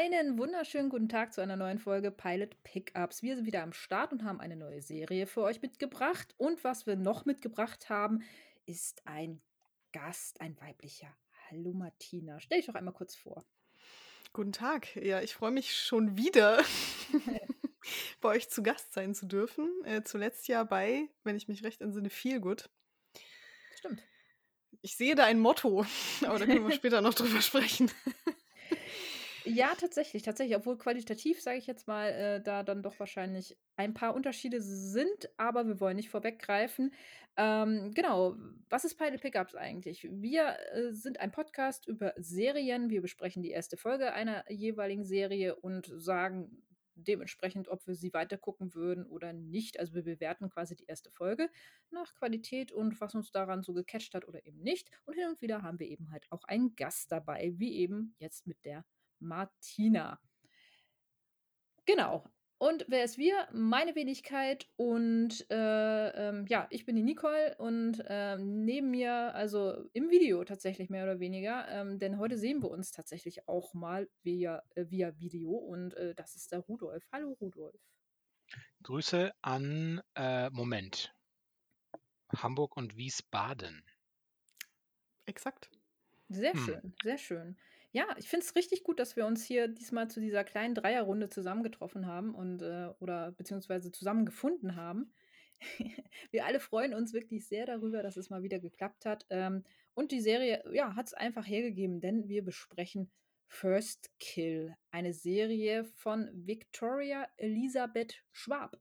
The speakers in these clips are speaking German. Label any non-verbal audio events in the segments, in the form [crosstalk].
Einen wunderschönen guten Tag zu einer neuen Folge Pilot Pickups. Wir sind wieder am Start und haben eine neue Serie für euch mitgebracht. Und was wir noch mitgebracht haben, ist ein Gast, ein weiblicher. Hallo Martina, stell dich doch einmal kurz vor. Guten Tag. Ja, ich freue mich schon wieder, [laughs] bei euch zu Gast sein zu dürfen. Äh, zuletzt ja bei, wenn ich mich recht entsinne, Feel Good. Stimmt. Ich sehe da ein Motto, aber da können wir [laughs] später noch drüber sprechen. Ja, tatsächlich, tatsächlich. Obwohl qualitativ, sage ich jetzt mal, äh, da dann doch wahrscheinlich ein paar Unterschiede sind, aber wir wollen nicht vorweggreifen. Ähm, genau, was ist Pilot Pickups eigentlich? Wir äh, sind ein Podcast über Serien. Wir besprechen die erste Folge einer jeweiligen Serie und sagen dementsprechend, ob wir sie weitergucken würden oder nicht. Also wir bewerten quasi die erste Folge nach Qualität und was uns daran so gecatcht hat oder eben nicht. Und hin und wieder haben wir eben halt auch einen Gast dabei, wie eben jetzt mit der Martina. Genau. Und wer ist wir? Meine Wenigkeit. Und äh, ähm, ja, ich bin die Nicole und äh, neben mir, also im Video tatsächlich mehr oder weniger, ähm, denn heute sehen wir uns tatsächlich auch mal via, äh, via Video und äh, das ist der Rudolf. Hallo Rudolf. Grüße an, äh, Moment, Hamburg und Wiesbaden. Exakt. Sehr hm. schön, sehr schön. Ja, ich finde es richtig gut, dass wir uns hier diesmal zu dieser kleinen Dreierrunde zusammengetroffen haben und äh, oder beziehungsweise zusammengefunden haben. [laughs] wir alle freuen uns wirklich sehr darüber, dass es mal wieder geklappt hat. Ähm, und die Serie, ja, hat es einfach hergegeben, denn wir besprechen First Kill, eine Serie von Victoria Elisabeth Schwab.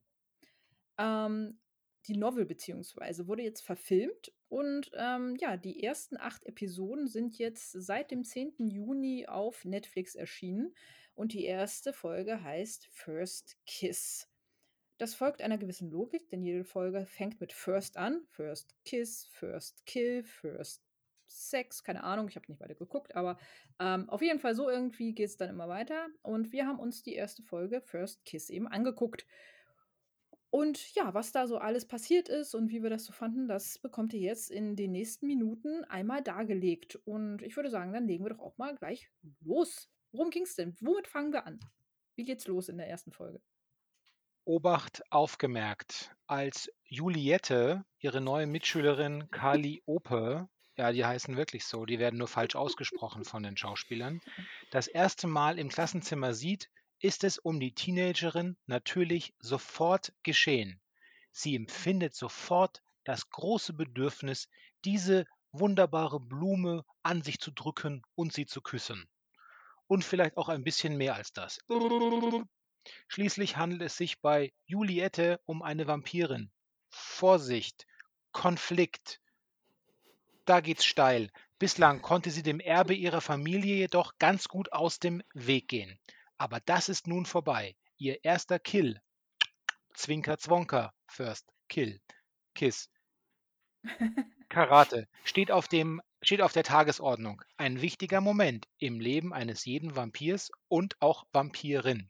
Ähm, die Novel beziehungsweise wurde jetzt verfilmt und ähm, ja, die ersten acht Episoden sind jetzt seit dem 10. Juni auf Netflix erschienen und die erste Folge heißt First Kiss. Das folgt einer gewissen Logik, denn jede Folge fängt mit First an. First Kiss, First Kill, First Sex, keine Ahnung, ich habe nicht weiter geguckt, aber ähm, auf jeden Fall so irgendwie geht es dann immer weiter. Und wir haben uns die erste Folge First Kiss eben angeguckt. Und ja, was da so alles passiert ist und wie wir das so fanden, das bekommt ihr jetzt in den nächsten Minuten einmal dargelegt. Und ich würde sagen, dann legen wir doch auch mal gleich los. Worum ging es denn? Womit fangen wir an? Wie geht's los in der ersten Folge? Obacht aufgemerkt, als Juliette ihre neue Mitschülerin Kali Ope, ja, die heißen wirklich so, die werden nur falsch ausgesprochen von den Schauspielern, [laughs] das erste Mal im Klassenzimmer sieht, ist es um die Teenagerin natürlich sofort geschehen. Sie empfindet sofort das große Bedürfnis, diese wunderbare Blume an sich zu drücken und sie zu küssen. Und vielleicht auch ein bisschen mehr als das. Schließlich handelt es sich bei Juliette um eine Vampirin. Vorsicht, Konflikt. Da geht's steil. Bislang konnte sie dem Erbe ihrer Familie jedoch ganz gut aus dem Weg gehen. Aber das ist nun vorbei. Ihr erster Kill. Zwinker Zwonker. First Kill. Kiss. Karate steht auf, dem, steht auf der Tagesordnung. Ein wichtiger Moment im Leben eines jeden Vampirs und auch Vampirin.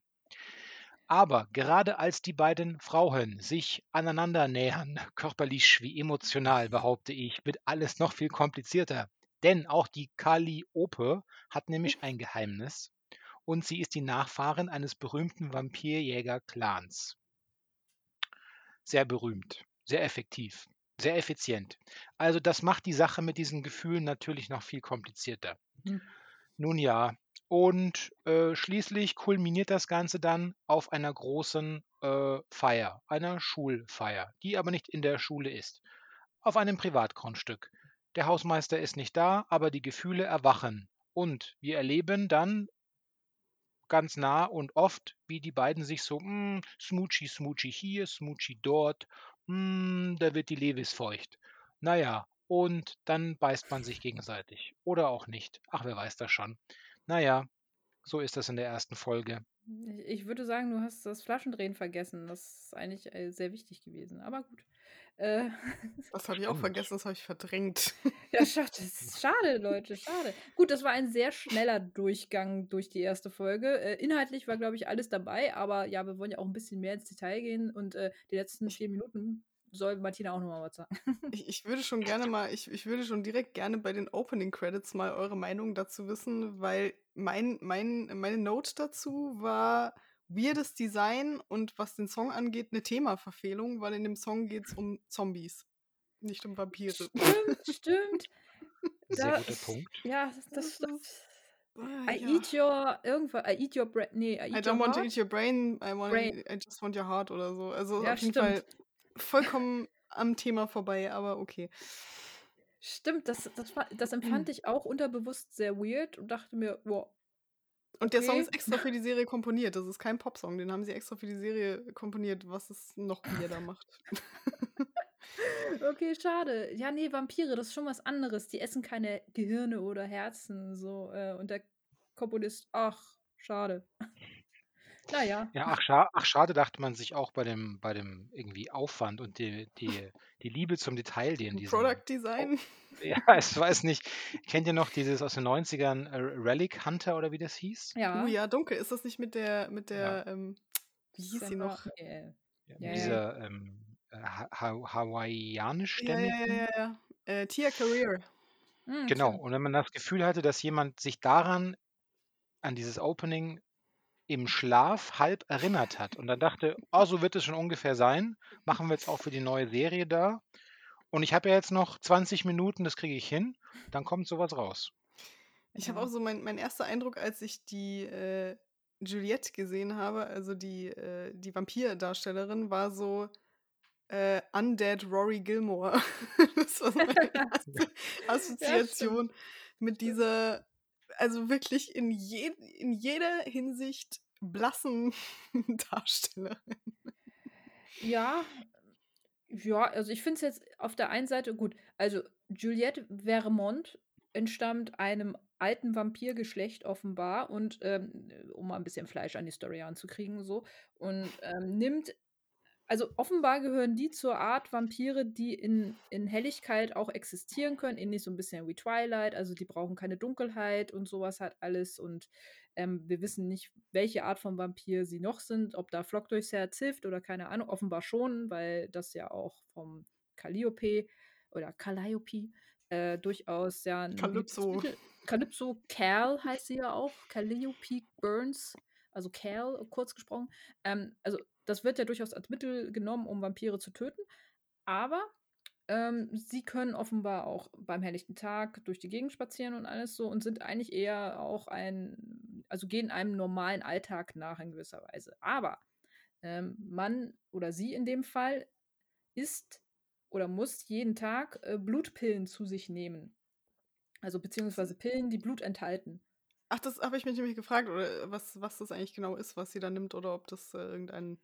Aber gerade als die beiden Frauen sich aneinander nähern, [laughs] körperlich wie emotional, behaupte ich, wird alles noch viel komplizierter. Denn auch die Kalliope hat nämlich ein Geheimnis, und sie ist die Nachfahrin eines berühmten Vampirjäger-Clans. Sehr berühmt, sehr effektiv, sehr effizient. Also das macht die Sache mit diesen Gefühlen natürlich noch viel komplizierter. Mhm. Nun ja, und äh, schließlich kulminiert das Ganze dann auf einer großen äh, Feier, einer Schulfeier, die aber nicht in der Schule ist, auf einem Privatgrundstück. Der Hausmeister ist nicht da, aber die Gefühle erwachen. Und wir erleben dann ganz nah und oft, wie die beiden sich so, hm, Smoochie, Smoochie hier, Smoochie dort, hm, da wird die Levis feucht. Naja, und dann beißt man sich gegenseitig. Oder auch nicht. Ach, wer weiß das schon. Naja, so ist das in der ersten Folge. Ich würde sagen, du hast das Flaschendrehen vergessen. Das ist eigentlich äh, sehr wichtig gewesen. Aber gut. Äh, [laughs] das habe ich auch vergessen, das habe ich verdrängt. [laughs] Ja, schade, schade, Leute, schade. Gut, das war ein sehr schneller Durchgang durch die erste Folge. Äh, inhaltlich war, glaube ich, alles dabei, aber ja, wir wollen ja auch ein bisschen mehr ins Detail gehen und äh, die letzten vier Minuten soll Martina auch nochmal was sagen. [laughs] Ich, ich würde schon gerne mal, ich, ich würde schon direkt gerne bei den Opening Credits mal eure Meinung dazu wissen, weil mein, mein, meine Note dazu war weirdes Design und was den Song angeht, eine Themaverfehlung, weil in dem Song geht es um Zombies, nicht um Vampire. Stimmt, stimmt. [laughs] Sehr Da- guter Punkt. Ja, das, das, das Ah, I ja. eat your irgendwas, I eat your brain, nee, I eat I your don't want to heart. eat your brain, I, want Brain. I just want your heart oder so. Also Ja, auf jeden stimmt. Fall vollkommen [laughs] am Thema vorbei, aber okay. Stimmt, das, das, war, das Hm. empfand ich auch unterbewusst sehr weird und dachte mir, wow, Und der Song ist extra für die Serie komponiert. Das ist kein Popsong, den haben sie extra für die Serie komponiert, was es noch weirder [laughs] macht. okay, schade. Ja, nee, Vampire, das ist schon was anderes. Die essen keine Gehirne oder Herzen, so. Äh, und der Komponist, ach, schade. Naja, Ja, ach, scha ach, schade, dachte man sich auch bei dem, bei dem irgendwie Aufwand und die, die, die Liebe zum Detail, die in diesem. Product Design. Ja, [laughs] ich weiß nicht. Kennt ihr noch dieses aus den 90ern äh, Relic Hunter oder wie das hieß? ja. Oh ja, dunkel. Ist das nicht mit der, mit der, ähm, wie hieß sie noch? Nee. Ja, Ja, ja. dieser ähm, äh, ha ha hawaiianisch Ja, ja, ja, ja, ja. Äh, Tia Career. Hm, Genau. Und wenn man das Gefühl hatte, dass jemand sich daran, an dieses Opening im Schlaf halb erinnert hat und dann dachte, oh, so wird es schon ungefähr sein, machen wir jetzt auch für die neue Serie da. Und ich habe ja jetzt noch 20 Minuten, das kriege ich hin, dann kommt sowas raus. Ich habe Ja. auch so mein, mein erster Eindruck, als ich die äh, Juliette gesehen habe, also die, äh, die Vampirdarstellerin, war so äh, Undead Rory Gilmore. [laughs] das war so meine [laughs] erste Assoziation mit dieser, also wirklich in, je, in jeder Hinsicht blassen [laughs] Darstellerin. Ja, ja, also ich finde es jetzt auf der einen Seite gut. Also Juliette Vermont entstammt einem alten Vampirgeschlecht offenbar und ähm, um mal ein bisschen Fleisch an die Story anzukriegen so und ähm, nimmt also offenbar gehören die zur Art Vampire, die in, in Helligkeit auch existieren können, ähnlich so ein bisschen wie Twilight, also die brauchen keine Dunkelheit und sowas hat alles und ähm, wir wissen nicht, welche Art von Vampir sie noch sind, ob da Flock durchs Herz hilft oder keine Ahnung, offenbar schon, weil das ja auch vom Calliope oder Calliope äh, durchaus ja ein Calypso. Calypso Cal heißt sie ja auch, Calliope Burns, also Cal kurz gesprochen. Ähm, also das wird ja durchaus als Mittel genommen, um Vampire zu töten, aber ähm, sie können offenbar auch beim helllichten Tag durch die Gegend spazieren und alles so und sind eigentlich eher auch ein, also gehen einem normalen Alltag nach in gewisser Weise. Aber ähm, man oder sie in dem Fall isst oder muss jeden Tag äh, Blutpillen zu sich nehmen. Also beziehungsweise Pillen, die Blut enthalten. Ach, das habe ich mich nämlich gefragt, oder was, was das eigentlich genau ist, was sie da nimmt, oder ob das äh, irgendein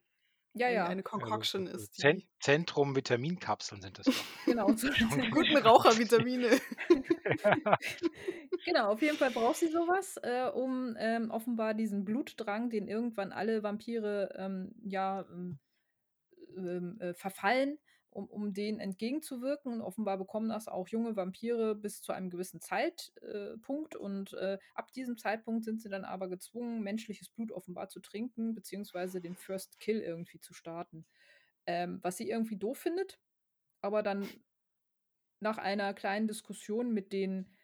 Ja, ja, eine Concoction Also, ist. Die Zentrum Vitaminkapseln sind das doch. genau. So [laughs] guten [laughs] Rauchervitamine. [laughs] Genau, auf jeden Fall braucht sie sowas, äh, um ähm, offenbar diesen Blutdrang, den irgendwann alle Vampire ähm, ja ähm, ähm, äh, verfallen, um, um den entgegenzuwirken. Und offenbar bekommen das auch junge Vampire bis zu einem gewissen Zeitpunkt. Punkt. und äh, ab diesem Zeitpunkt sind sie dann aber gezwungen, menschliches Blut offenbar zu trinken, beziehungsweise den First Kill irgendwie zu starten. Ähm, was sie irgendwie doof findet, aber dann nach einer kleinen Diskussion mit den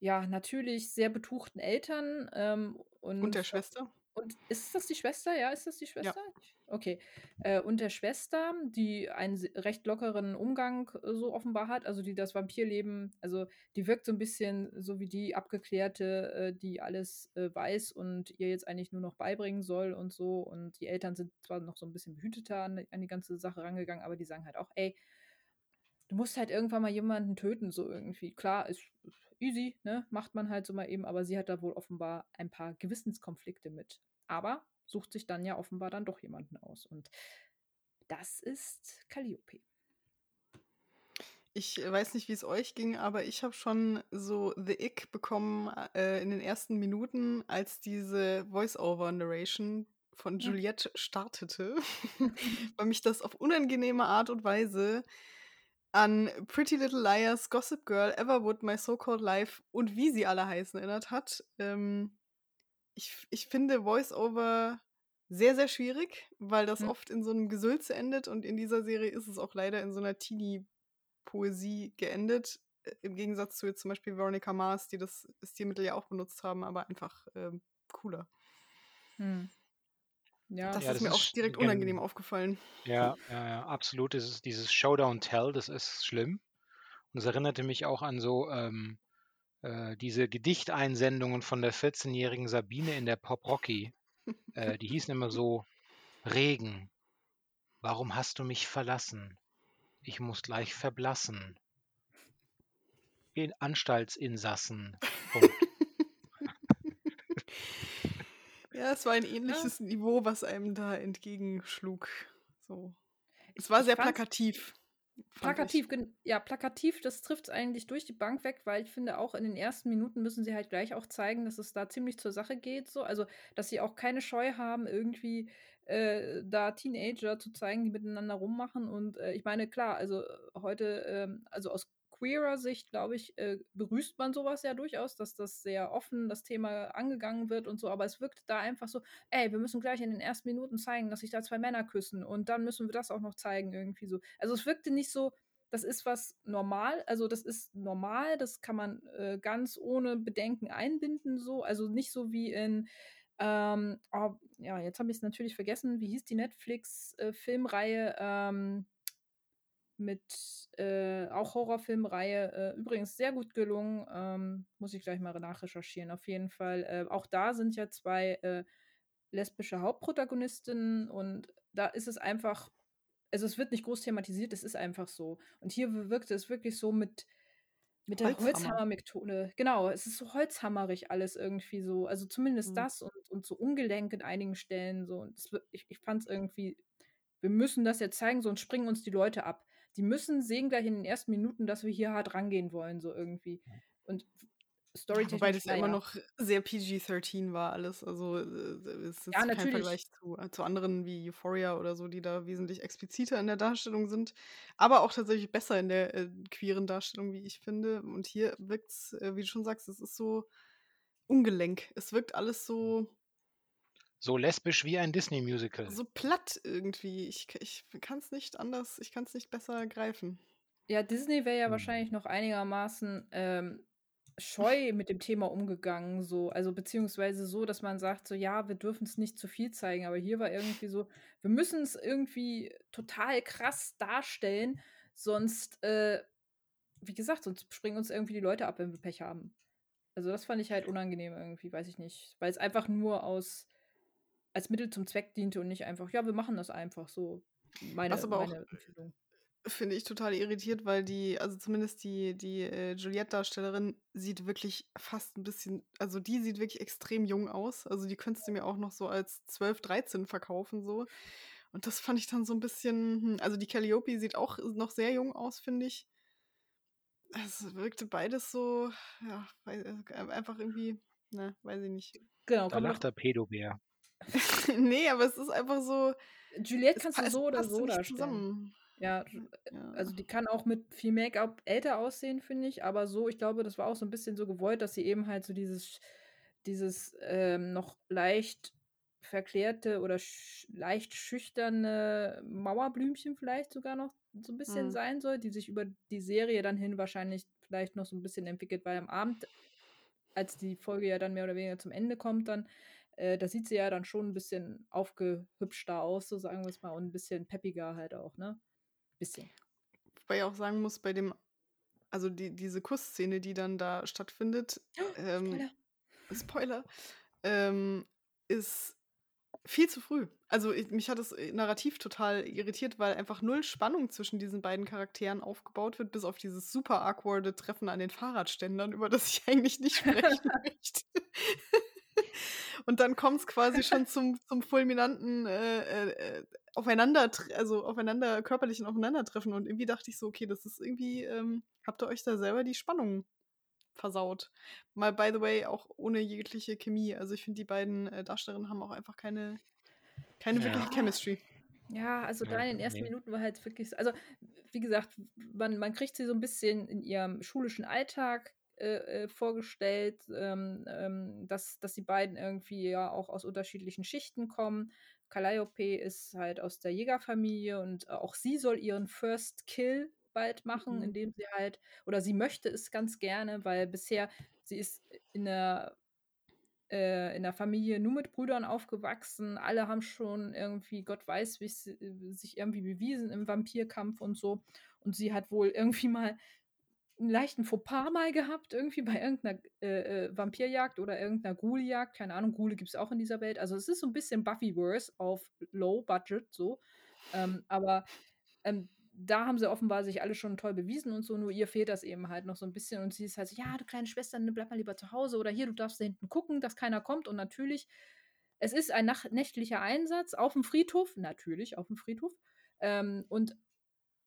ja, natürlich sehr betuchten Eltern ähm, und, Und der Schwester. Und ist das die Schwester? Ja, ist das die Schwester? Okay. Äh, und der Schwester, die einen recht lockeren Umgang äh, so offenbar hat, also die das Vampirleben, also die wirkt so ein bisschen so wie die Abgeklärte, äh, die alles äh, weiß und ihr jetzt eigentlich nur noch beibringen soll und so. Und die Eltern sind zwar noch so ein bisschen behüteter an, an die ganze Sache rangegangen, aber die sagen halt auch, ey, du musst halt irgendwann mal jemanden töten, so irgendwie. Klar, ist easy, ne? Macht man halt so mal eben, aber sie hat da wohl offenbar ein paar Gewissenskonflikte mit. Aber sucht sich dann ja offenbar dann doch jemanden aus. Und das ist Calliope. Ich äh, weiß nicht, wie es euch ging, aber ich habe schon so The Ick bekommen äh, in den ersten Minuten, als diese Voice-Over-Narration von. Juliette startete, [laughs] weil mich das auf unangenehme Art und Weise an Pretty Little Liars, Gossip Girl, Everwood, My So-Called Life und wie sie alle heißen erinnert hat. Ähm, ich, ich finde Voice-Over sehr, sehr schwierig, weil das Hm. oft in so einem Gesülze endet und in dieser Serie ist es auch leider in so einer Teenie-Poesie geendet. äh, Im Gegensatz zu jetzt zum Beispiel Veronica Mars, die das Stilmittel ja auch benutzt haben, aber einfach ähm, cooler. Hm. Ja, Das Ja, ist das mir auch ist direkt gen- unangenehm aufgefallen. Ja, ja, ja, absolut. Ist dieses Showdown-Tell, das ist schlimm. Und es erinnerte mich auch an so ähm, äh, diese Gedichteinsendungen von der 14-jährigen Sabine in der Pop Rocky. Äh, die hießen immer so: Regen, warum hast du mich verlassen? Ich muss gleich verblassen. In Anstaltsinsassen. Punkt. Ja, es war ein ähnliches Niveau, was einem da entgegenschlug. So. Es war ich sehr plakativ. Plakativ, ja, plakativ, das trifft es eigentlich durch die Bank weg, weil ich finde, auch in den ersten Minuten müssen sie halt gleich auch zeigen, dass es da ziemlich zur Sache geht. So. Also, dass sie auch keine Scheu haben, irgendwie äh, da Teenager zu zeigen, die miteinander rummachen. Und äh, ich meine, klar, also äh, heute, ähm, also aus queerer Sicht, glaube ich, äh, begrüßt man sowas ja durchaus, dass das sehr offen das Thema angegangen wird und so, aber es wirkt da einfach so, ey, wir müssen gleich in den ersten Minuten zeigen, dass sich da zwei Männer küssen und dann müssen wir das auch noch zeigen, irgendwie so. Also es wirkte nicht so, das ist was normal, also das ist normal, das kann man äh, ganz ohne Bedenken einbinden, so, also nicht so wie in ähm, oh, ja, jetzt habe ich es natürlich vergessen. Wie hieß die Netflix-Filmreihe ähm, mit äh, auch Horrorfilmreihe? Äh, übrigens sehr gut gelungen. Ähm, muss ich gleich mal nachrecherchieren. Auf jeden Fall. Äh, auch da sind ja zwei äh, lesbische Hauptprotagonistinnen und da ist es einfach, also es wird nicht groß thematisiert, es ist einfach so. Und hier wirkte es wirklich so mit mit der Holzhammer. Holzhammer-Methode. Genau, es ist so holzhammerig alles irgendwie so. Also zumindest Mhm. das und, und so ungelenk in einigen Stellen so. Und das, ich ich fand es irgendwie, wir müssen das jetzt zeigen, sonst springen uns die Leute ab. Die müssen sehen gleich in den ersten Minuten, dass wir hier hart rangehen wollen, so irgendwie. Und Ja, Storytechnisch, wobei das ja immer noch sehr PG-13 war alles. Also äh, es ist Ja, kein natürlich. Vergleich zu, äh, zu anderen wie Euphoria oder so, die da wesentlich expliziter in der Darstellung sind. Aber auch tatsächlich besser in der äh, queeren Darstellung, wie ich finde. Und hier wirkt es, äh, wie du schon sagst, es ist so ungelenk. Es wirkt alles so, So lesbisch wie ein Disney-Musical. so platt irgendwie. Ich, ich kann es nicht anders, ich kann es nicht besser greifen. Ja, Disney wäre ja Hm. wahrscheinlich noch einigermaßen ähm, [laughs] scheu mit dem Thema umgegangen, so, also beziehungsweise so, dass man sagt, so ja, wir dürfen es nicht zu viel zeigen, aber hier war irgendwie so, wir müssen es irgendwie total krass darstellen, sonst, äh, wie gesagt, sonst springen uns irgendwie die Leute ab, wenn wir Pech haben. Also das fand ich halt unangenehm irgendwie, weiß ich nicht, weil es einfach nur aus als Mittel zum Zweck diente und nicht einfach, ja, wir machen das einfach so. Meine, Was aber auch meine Empfehlung. finde ich total irritiert, weil die, also zumindest die, die äh, Juliette-Darstellerin sieht wirklich fast ein bisschen, also die sieht wirklich extrem jung aus. Also die könntest du mir auch noch so als 12, 13 verkaufen, so. Und das fand ich dann so ein bisschen, hm, also die Calliope sieht auch noch sehr jung aus, finde ich. Es wirkte beides so, ja, äh, einfach irgendwie, ne, weiß ich nicht. Genau, Da lacht der Pedobär. [laughs] nee, aber es ist einfach so, Juliette kannst du so oder so darstellen. Ja, Ja. also die kann auch mit viel Make-up älter aussehen, finde ich. Aber so, ich glaube, das war auch so ein bisschen so gewollt, dass sie eben halt so dieses, dieses ähm, noch leicht verklärte oder sch leicht schüchterne Mauerblümchen vielleicht sogar noch so ein bisschen Hm. sein soll, die sich über die Serie dann hin wahrscheinlich vielleicht noch so ein bisschen entwickelt, weil am Abend, als die Folge ja dann mehr oder weniger zum Ende kommt, dann, äh, da sieht sie ja dann schon ein bisschen aufgehübschter aus, so sagen wir es mal, und ein bisschen peppiger halt auch, ne? Bisschen. Wobei ich auch sagen muss, bei dem, also die, diese Kussszene, die dann da stattfindet, ähm, Spoiler. Spoiler, ähm, ist viel zu früh. Also ich, mich hat es äh, narrativ total irritiert, weil einfach null Spannung zwischen diesen beiden Charakteren aufgebaut wird, bis auf dieses super awkwarde Treffen an den Fahrradständern, über das ich [laughs] eigentlich nicht sprechen [laughs] möchte. Und dann kommt es quasi schon [laughs] zum, zum fulminanten äh, äh, Aufeinander, also aufeinander, körperlichen Aufeinandertreffen. Und irgendwie dachte ich so, okay, das ist irgendwie, ähm, habt ihr euch da selber die Spannung versaut. Mal, by the way, auch ohne jegliche Chemie. Also ich finde, die beiden äh, Darstellerinnen haben auch einfach keine, keine Ja. wirkliche Chemistry. Ja, also da in den ersten nee. Minuten war halt wirklich, so- also wie gesagt, man, man kriegt sie so ein bisschen in ihrem schulischen Alltag äh, äh, vorgestellt, ähm, ähm, dass, dass die beiden irgendwie ja auch aus unterschiedlichen Schichten kommen. Calliope ist halt aus der Jägerfamilie und auch sie soll ihren First Kill bald machen, Mhm. indem sie halt, oder sie möchte es ganz gerne, weil bisher sie ist in der äh, in der Familie nur mit Brüdern aufgewachsen. Alle haben schon irgendwie, Gott weiß, wie äh, sich irgendwie bewiesen im Vampirkampf und so. Und sie hat wohl irgendwie mal einen leichten Fauxpas mal gehabt, irgendwie bei irgendeiner äh, äh, Vampirjagd oder irgendeiner Ghouljagd. Keine Ahnung, Ghule gibt es auch in dieser Welt. Also es ist so ein bisschen Buffyverse auf Low Budget so. Ähm, aber ähm, da haben sie offenbar sich alle schon toll bewiesen und so, nur ihr fehlt das eben halt noch so ein bisschen. Und sie ist halt so, ja, du kleine Schwester, ne, bleib mal lieber zu Hause oder hier, du darfst da hinten gucken, dass keiner kommt. Und natürlich, es ist ein nächtlicher Einsatz auf dem Friedhof, natürlich auf dem Friedhof. Ähm, und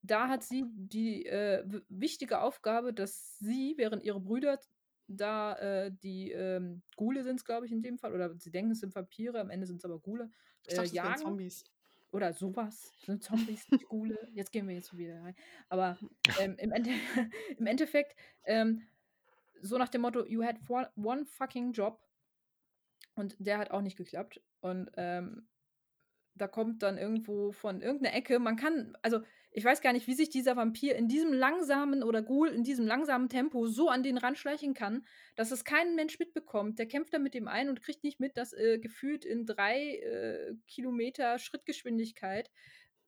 da hat sie die äh, wichtige Aufgabe, dass sie, während ihre Brüder da äh, die ähm, Ghule sind es, glaube ich, in dem Fall, oder sie denken, es sind Vampire, am Ende sind es aber Ghule, Ich äh, dachte, es wären jagen. Zombies. Oder sowas. Sind Zombies, nicht Ghule. Jetzt gehen wir jetzt wieder rein. Aber ähm, im, Ende [laughs] im Endeffekt, ähm, so nach dem Motto, you had one, one fucking job. Und der hat auch nicht geklappt. Und ähm, da kommt dann irgendwo von irgendeiner Ecke, man kann, also ich weiß gar nicht, wie sich dieser Vampir in diesem langsamen oder Ghoul in diesem langsamen Tempo so an den Rand schleichen kann, dass es kein Mensch mitbekommt. Der kämpft da mit dem ein und kriegt nicht mit, dass äh, gefühlt in drei äh, Kilometer Schrittgeschwindigkeit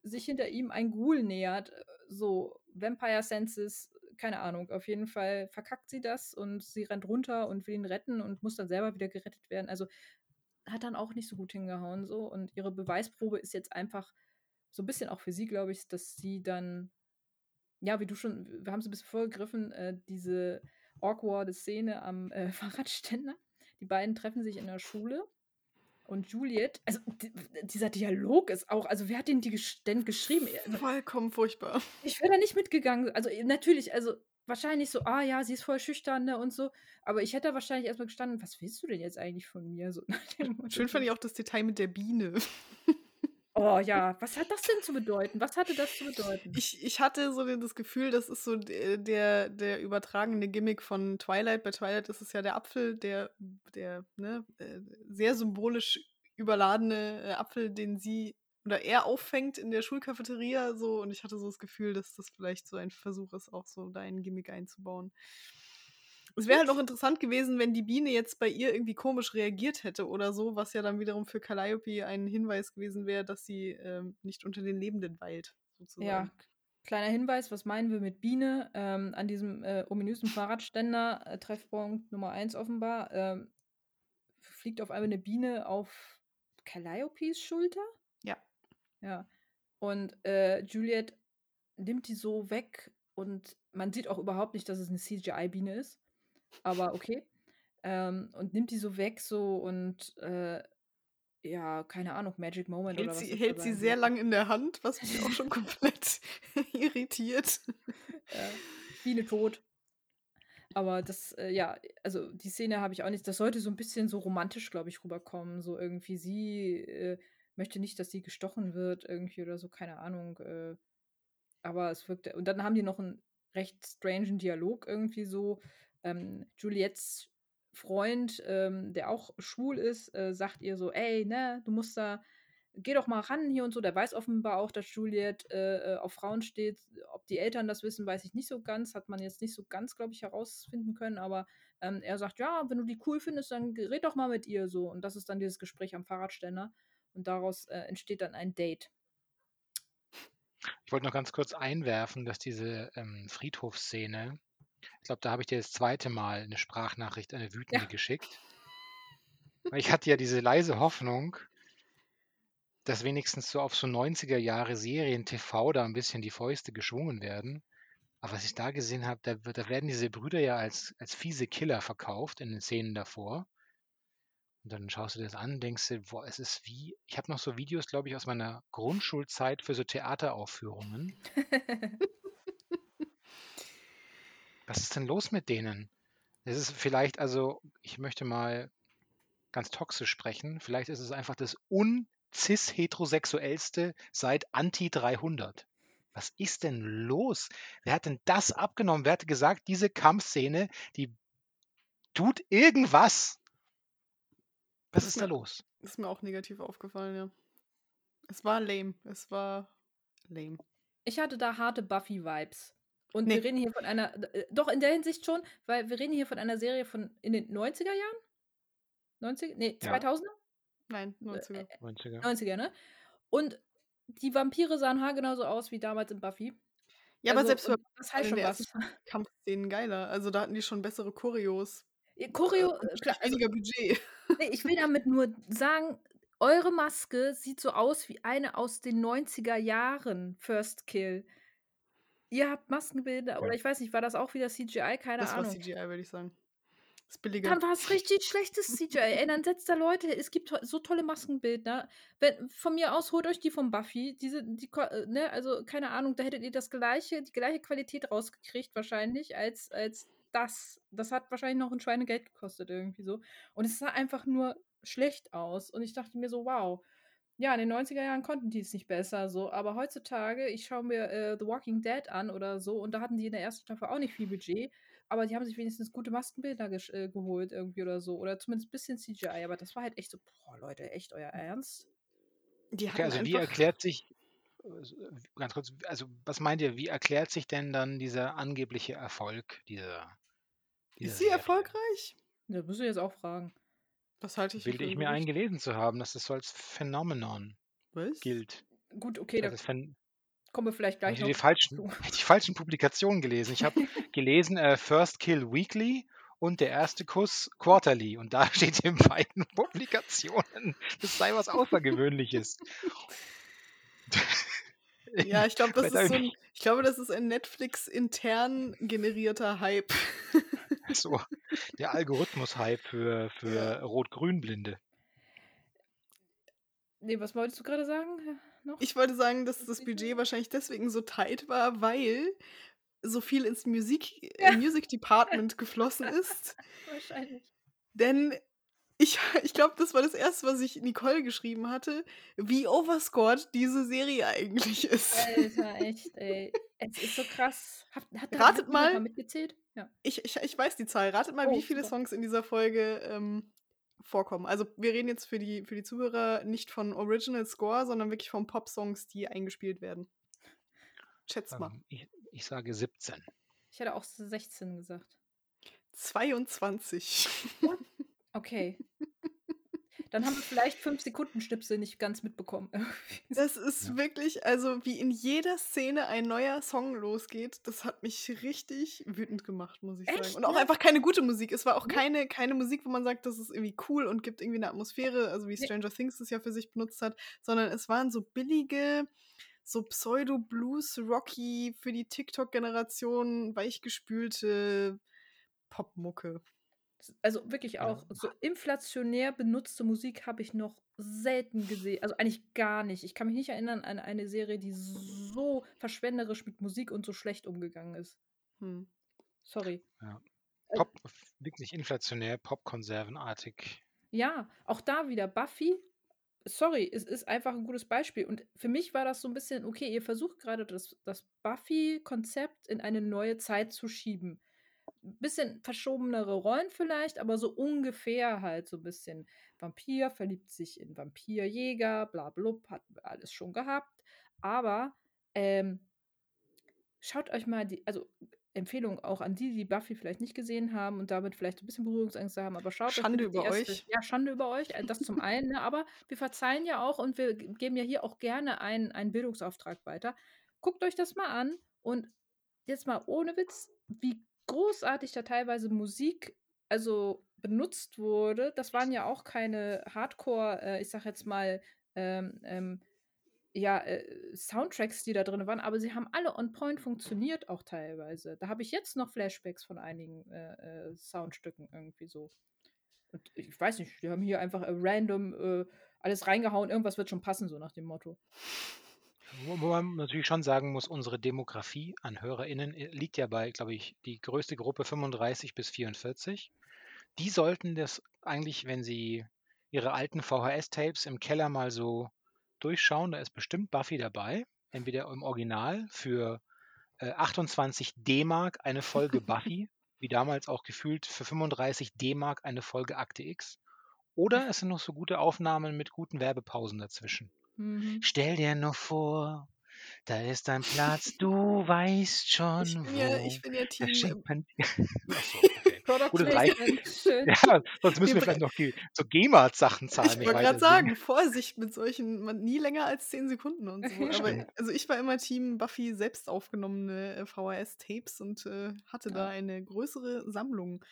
sich hinter ihm ein Ghoul nähert. So, Vampire Senses, keine Ahnung. Auf jeden Fall verkackt sie das und sie rennt runter und will ihn retten und muss dann selber wieder gerettet werden. Also hat dann auch nicht so gut hingehauen so und ihre Beweisprobe ist jetzt einfach so ein bisschen auch für sie, glaube ich, dass sie dann ja, wie du schon, wir haben es ein bisschen vorgegriffen, äh, diese awkwarde Szene am äh, [laughs] Fahrradständer. Die beiden treffen sich in der Schule und Juliet, also di- dieser Dialog ist auch, also wer hat den die gesch denn geschrieben? Also, Vollkommen furchtbar. ich wäre da nicht mitgegangen. Also äh, natürlich, also wahrscheinlich so, ah ja, sie ist voll schüchtern ne, und so. Aber ich hätte da wahrscheinlich erstmal gestanden, was willst du denn jetzt eigentlich von mir? So, Schön fand ich auch das Detail mit der Biene. Oh ja, was hat das denn zu bedeuten? Was hatte das zu bedeuten? Ich, ich hatte so das Gefühl, das ist so der, der übertragene Gimmick von Twilight. Bei Twilight ist es ja der Apfel, der, der ne, äh, sehr symbolisch überladene äh, Apfel, den sie oder er auffängt in der Schulcafeteria. So, und ich hatte so das Gefühl, dass das vielleicht so ein Versuch ist, auch so da einen Gimmick einzubauen. Es wäre halt noch [laughs] interessant gewesen, wenn die Biene jetzt bei ihr irgendwie komisch reagiert hätte oder so, was ja dann wiederum für Calliope ein Hinweis gewesen wäre, dass sie ähm, nicht unter den Lebenden weilt, sozusagen. Ja, kleiner Hinweis, was meinen wir mit Biene? Ähm, an diesem äh, ominösen Fahrradständer, äh, Treffpunkt Nummer 1 offenbar, ähm, fliegt auf einmal eine Biene auf Calliopes Schulter. Ja. Ja. Und äh, Juliet nimmt die so weg und man sieht auch überhaupt nicht, dass es eine CGI-Biene ist. Aber okay. Ähm, und nimmt die so weg so und äh, ja, keine Ahnung, Magic Moment Hält oder sie, hält sie sehr lang in der Hand, was mich auch schon [laughs] komplett [laughs] irritiert. [laughs] äh, Biene tot. Aber das, äh, ja, also die Szene habe ich auch nicht. Das sollte so ein bisschen so romantisch, glaube ich, rüberkommen. So irgendwie sie äh, möchte nicht, dass sie gestochen wird, irgendwie oder so, keine Ahnung. Äh, aber es wirkte. Und dann haben die noch einen recht strangen Dialog irgendwie so. Ähm, Juliettes Freund, ähm, der auch schwul ist, äh, sagt ihr so, ey, ne, du musst da, geh doch mal ran hier und so. Der weiß offenbar auch, dass Juliet äh, äh, auf Frauen steht. Ob die Eltern das wissen, weiß ich nicht so ganz. Hat man jetzt nicht so ganz, glaube ich, herausfinden können. Aber ähm, er sagt, ja, wenn du die cool findest, dann red doch mal mit ihr so. Und das ist dann dieses Gespräch am Fahrradständer. Und daraus äh, entsteht dann ein Date. Ich wollte noch ganz kurz einwerfen, dass diese ähm, Friedhofsszene, ich glaube, da habe ich dir das zweite Mal eine Sprachnachricht, eine wütende Ja. geschickt. Weil ich hatte ja diese leise Hoffnung, dass wenigstens so auf so 90er Jahre Serien TV da ein bisschen die Fäuste geschwungen werden. Aber was ich da gesehen habe, da, da werden diese Brüder ja als, als fiese Killer verkauft in den Szenen davor. Und dann schaust du dir das an, denkst du, boah, es ist wie, ich habe noch so Videos, glaube ich, aus meiner Grundschulzeit für so Theateraufführungen. [laughs] Was ist denn los mit denen? Es ist vielleicht, also, ich möchte mal ganz toxisch sprechen, vielleicht ist es einfach das uncis-heterosexuellste seit Anti-300. Was ist denn los? Wer hat denn das abgenommen? Wer hat gesagt, diese Kampfszene, die tut irgendwas? Was ist ist da mir- los? Ist mir auch negativ aufgefallen, ja. Es war lame. Es war lame. Ich hatte da harte Buffy-Vibes. Und Nee. wir reden hier von einer, äh, doch in der Hinsicht schon, weil wir reden hier von einer Serie von in den 90er Jahren? 90? Nee, Ja. 2000er? Nein, 90er. 90er. 90er, ne? Und die Vampire sahen haargenauso aus wie damals in Buffy. Ja, aber Also, selbst für und das heißt schon was. [laughs] Kampfszenen geiler. Also da hatten die schon bessere Choreos. Choreo, und äh, klar, also, weniger Budget. [laughs] nee, ich will damit nur sagen, eure Maske sieht so aus wie eine aus den 90er Jahren, First Kill. Ihr habt Maskenbilder, oder ich weiß nicht, war das auch wieder CGI? Keine Das war Ahnung. CGI, würde ich sagen. Das billige. Dann war es richtig schlechtes CGI. Ey, dann setzt da Leute, es gibt so tolle Maskenbildner. Wenn, von mir aus holt euch die von Buffy. Diese, die, äh, ne, also keine Ahnung, da hättet ihr das gleiche, die gleiche Qualität rausgekriegt, wahrscheinlich, als, als das. Das hat wahrscheinlich noch ein Schweinegeld gekostet, irgendwie so. Und es sah einfach nur schlecht aus. Und ich dachte mir so, wow. Ja, in den 90er Jahren konnten die es nicht besser, so. Aber heutzutage, ich schaue mir äh, The Walking Dead an oder so, und da hatten die in der ersten Staffel auch nicht viel Budget. Aber die haben sich wenigstens gute Maskenbilder äh, geholt irgendwie oder so. Oder zumindest ein bisschen CGI. Aber das war halt echt so, boah, Leute, echt euer Ernst? Die Okay, also wie erklärt sich, ganz kurz, also was meint ihr, wie erklärt sich denn dann dieser angebliche Erfolg dieser, dieser Ist sie Serie? erfolgreich? Das müsst ihr jetzt auch fragen. Das halte ich Bilde ich mir ein, gelesen zu haben, dass das so als Phänomenon Was? gilt. Gut, okay, da Das Phän kommen wir vielleicht Habe gleich ich die noch falschen, zu. [laughs] die falschen Publikationen gelesen. Ich habe [laughs] gelesen äh, First Kill Weekly und der erste Kuss Quarterly. Und da [laughs] steht in beiden Publikationen, das sei was Außergewöhnliches. Ja, ich glaube, [laughs] das ist so ein, ich glaube, das ist ein Netflix intern generierter Hype. so der Algorithmus-Hype für, für Ja. Rot-Grün-Blinde. Nee, was wolltest du gerade sagen? Noch? Ich wollte sagen, dass das Budget wahrscheinlich deswegen so tight war, weil so viel ins Musik, Ja. äh, Music Department geflossen ist. [laughs] Wahrscheinlich. Denn ich, [laughs] ich glaube, das war das erste, was ich Nicole geschrieben hatte, wie overscored diese Serie eigentlich ist. Alter, echt, ey. Es ist so krass. Hat, hat, Ratet hat niemand mal. mitgezählt? Ja. Ich, ich, ich weiß die Zahl. Ratet mal, Oh, wie viele super. Songs in dieser Folge ähm, vorkommen. Also wir reden jetzt für die, für die Zuhörer nicht von Original Score, sondern wirklich von Pop-Songs, die eingespielt werden. Schätzt mal. Ähm, ich, ich sage 17. Ich hätte auch 16 gesagt. 22. [laughs] Okay. Dann haben wir vielleicht 5 Sekunden Schnipsel nicht ganz mitbekommen. [laughs] Das ist Ja. wirklich, also wie in jeder Szene ein neuer Song losgeht, das hat mich richtig wütend gemacht, muss ich Echt, sagen. Und auch einfach keine gute Musik. Es war auch Nee. keine, keine Musik, wo man sagt, das ist irgendwie cool und gibt irgendwie eine Atmosphäre, also wie Nee. Stranger Things das ja für sich benutzt hat, sondern es waren so billige, so Pseudo-Blues-Rocky für die TikTok-Generation weichgespülte Popmucke. Also wirklich Ja. auch so inflationär benutzte Musik habe ich noch selten gesehen. Also eigentlich gar nicht. Ich kann mich nicht erinnern an eine Serie, die so verschwenderisch mit Musik und so schlecht umgegangen ist. Hm. Sorry. Ja. Äh, Pop, wirklich inflationär, Popkonservenartig. Ja, auch da wieder Buffy. Sorry, es ist einfach ein gutes Beispiel. Und für mich war das so ein bisschen, okay, ihr versucht gerade das, das Buffy-Konzept in eine neue Zeit zu schieben. Bisschen verschobenere Rollen vielleicht, aber so ungefähr halt so ein bisschen. Vampir verliebt sich in Vampirjäger, bla blub, hat alles schon gehabt. Aber ähm, schaut euch mal die, also Empfehlung auch an die, die Buffy vielleicht nicht gesehen haben und damit vielleicht ein bisschen Berührungsängste haben, aber schaut Schande euch über erste, euch. Ja, Schande über euch, äh, das zum einen, ne, aber wir verzeihen ja auch und wir geben ja hier auch gerne einen, einen Bildungsauftrag weiter. Guckt euch das mal an und jetzt mal ohne Witz, wie großartig da teilweise Musik also benutzt wurde. Das waren ja auch keine Hardcore, äh, ich sag jetzt mal, ähm, ähm, ja, äh, Soundtracks, die da drin waren, aber sie haben alle on point funktioniert auch teilweise. Da habe ich jetzt noch Flashbacks von einigen äh, äh, Soundstücken irgendwie so. Und ich weiß nicht, die haben hier einfach äh, random äh, alles reingehauen, irgendwas wird schon passen, so nach dem Motto. Wo man natürlich schon sagen muss, unsere Demografie an HörerInnen äh, liegt ja bei, glaube ich, die größte Gruppe 35 bis 44. Die sollten das eigentlich, wenn sie ihre alten VHS-Tapes im Keller mal so durchschauen, da ist bestimmt Buffy dabei. Entweder im Original für äh, 28 D-Mark eine Folge [laughs] Buffy, wie damals auch gefühlt für 35 D-Mark eine Folge Akte X. Oder es sind noch so gute Aufnahmen mit guten Werbepausen dazwischen. Mhm. Stell dir nur vor, da ist ein Platz, [laughs] du weißt schon Ich bin wo. ja, ich bin ja Da Team. [laughs] [laughs] Achso, okay. Gute. Ja, sonst müssen Wir wir vielleicht noch die, so GEMA-Sachen zahlen. Ich wollte gerade sagen, Vorsicht mit solchen, man, nie länger als 10 Sekunden und so. Aber also ich war immer Team Buffy selbst aufgenommene äh, VHS-Tapes und äh, hatte da Ja. eine größere Sammlung.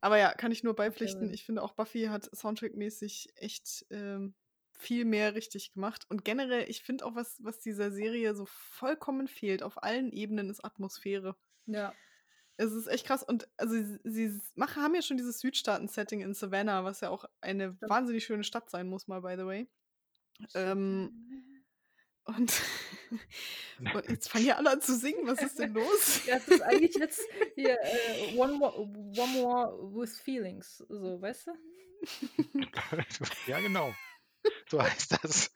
Aber ja, kann ich nur beipflichten. Ich finde auch Buffy hat soundtrackmäßig echt ähm, viel mehr richtig gemacht. Und generell, ich finde auch, was, was dieser Serie so vollkommen fehlt, auf allen Ebenen, ist Atmosphäre. Ja. Es ist echt krass. Und also sie, sie machen, haben ja schon dieses Südstaaten-Setting in Savannah, was ja auch eine Stimmt. wahnsinnig schöne Stadt sein muss, mal by the way. Ähm, und, [laughs] und jetzt fangen ja alle an zu singen. Was ist denn los? [laughs] Ja, es ist eigentlich [laughs] jetzt hier äh, one, more, one More with Feelings, so, weißt du? ja, genau. So heißt das.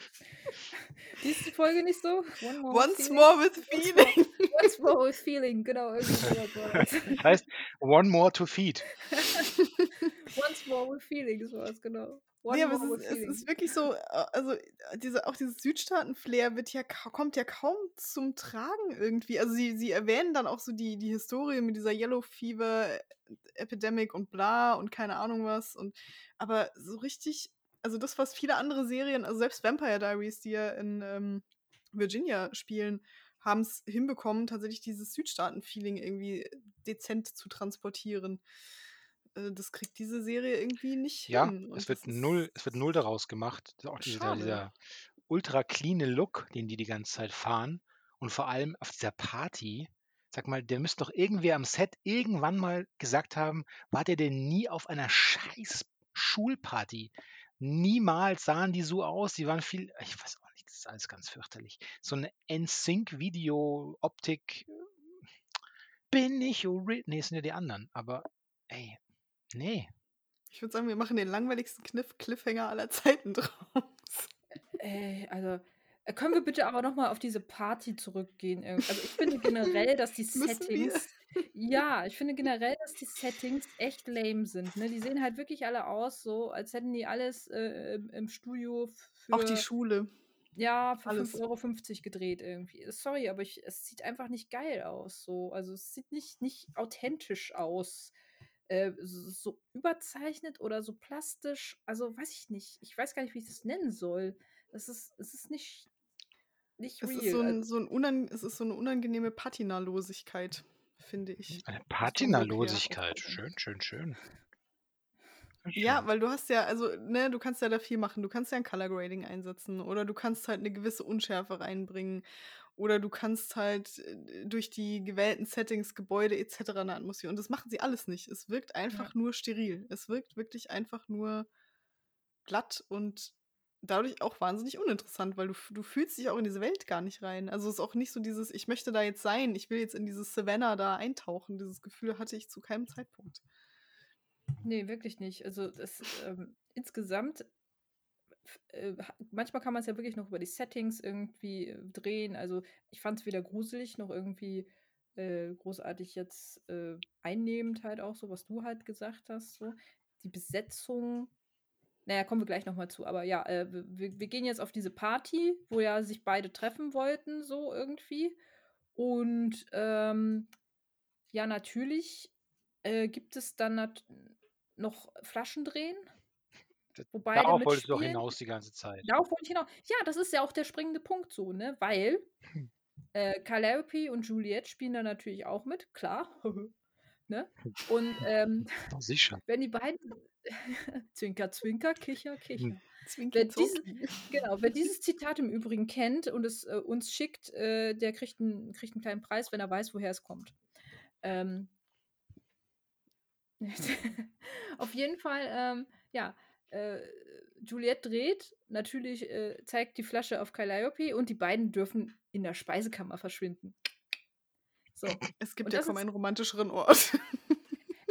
Die ist die Folge nicht so? One More Once with more with Feeling? Once more, once more with Feeling, genau. War [laughs] das. Heißt, one more to feed. [laughs] Once more with Feeling, sowas, genau. One Nee, aber es ist, es ist wirklich so, äh, also äh, diese, auch dieses Südstaaten-Flair wird ja, kommt ja kaum zum Tragen irgendwie. Also sie, sie erwähnen dann auch so die, die Historie mit dieser Yellow Fever Epidemic und bla und keine Ahnung was. Und aber so richtig, also das, was viele andere Serien, also selbst Vampire Diaries, die ja in ähm, Virginia spielen, haben es hinbekommen, tatsächlich dieses Südstaaten-Feeling irgendwie dezent zu transportieren. Äh, Das kriegt diese Serie irgendwie nicht Ja, hin. Und es wird null, es wird null daraus gemacht. Auch dieser, dieser ultra clean Look, den die die ganze Zeit fahren. Und vor allem auf dieser Party. Sag mal, der müsste doch irgendwer am Set irgendwann mal gesagt haben, war der denn nie auf einer scheiß Schulparty? Niemals sahen die so aus. Die waren viel, ich weiß auch nicht, das ist alles ganz fürchterlich. So eine NSYNC-Video-Optik. Bin ich ori- Nee, es sind ja die anderen. Aber, ey, nee. Ich würde sagen, wir machen den langweiligsten Kniff Cliffhanger aller Zeiten [laughs] draus. Ey, also, äh, können wir bitte aber nochmal auf diese Party zurückgehen? Also, ich finde generell, dass die? [laughs] Settings. Ja, ich finde generell, dass die Settings echt lame sind. Ne? Die sehen halt wirklich alle aus, so, als hätten die alles äh, im, Studio Auch die für, Schule. ja, für Alles. 5,50 Euro gedreht irgendwie. Sorry, aber ich, es sieht einfach nicht geil aus. So. Also, es sieht nicht, nicht authentisch aus. Äh, so so überzeichnet oder so plastisch. Also, weiß ich nicht. Ich weiß gar nicht, wie ich das nennen soll. Es ist, es ist nicht, nicht Es real. ist so, also, ein, so, ein unan es ist so eine unangenehme Patinalosigkeit, finde ich. Eine. Patinalosigkeit. Schön, schön, schön. Ja, weil du hast ja, also, ne, du kannst ja da viel machen. Du kannst ja ein Color Grading einsetzen oder du kannst halt eine gewisse Unschärfe reinbringen oder du kannst halt äh, durch die gewählten Settings, Gebäude etc. eine Atmosphäre. Und das machen sie alles nicht. Es wirkt ja. einfach nur steril. Es wirkt wirklich einfach nur glatt und dadurch auch wahnsinnig uninteressant, weil du, du fühlst dich auch in diese Welt gar nicht rein. Also es ist auch nicht so dieses, ich möchte da jetzt sein, ich will jetzt in dieses Savannah da eintauchen. Dieses Gefühl hatte ich zu keinem Zeitpunkt. Nee, wirklich nicht. Also das ähm, insgesamt, äh, manchmal kann man es ja wirklich noch über die Settings irgendwie äh, drehen. Also ich fand es weder gruselig noch irgendwie äh, großartig jetzt äh, einnehmend halt auch so, was du halt gesagt hast. So. Die Besetzung, naja, kommen wir gleich nochmal zu. Aber ja, äh, wir- wir, gehen jetzt auf diese Party, wo ja sich beide treffen wollten, so irgendwie. Und ähm, ja, natürlich äh, gibt es dann noch Flaschendrehen, D- wo beide Darauf wolltest du doch hinaus die ganze Zeit. Darauf wollte ich hinaus. Ja, das ist ja auch der springende Punkt so, ne? Weil [laughs] äh, Calliope und Juliette spielen da natürlich auch mit, klar. [laughs] ne? Und ähm, Sicher. wenn die beiden [laughs] Zwinker, Zwinker, Kicher, Kicher. Hm. Zwinki, Wer, diese, genau, wer dieses Zitat im Übrigen kennt und es äh, uns schickt, äh, der kriegt einen, kriegt einen kleinen Preis, wenn er weiß, woher es kommt. Ähm, [laughs] auf jeden Fall, ähm, ja, äh, Juliette dreht, natürlich äh, zeigt die Flasche auf Calliope und die beiden dürfen in der Speisekammer verschwinden. So. Es gibt Und ja kaum einen romantischeren Ort. [laughs]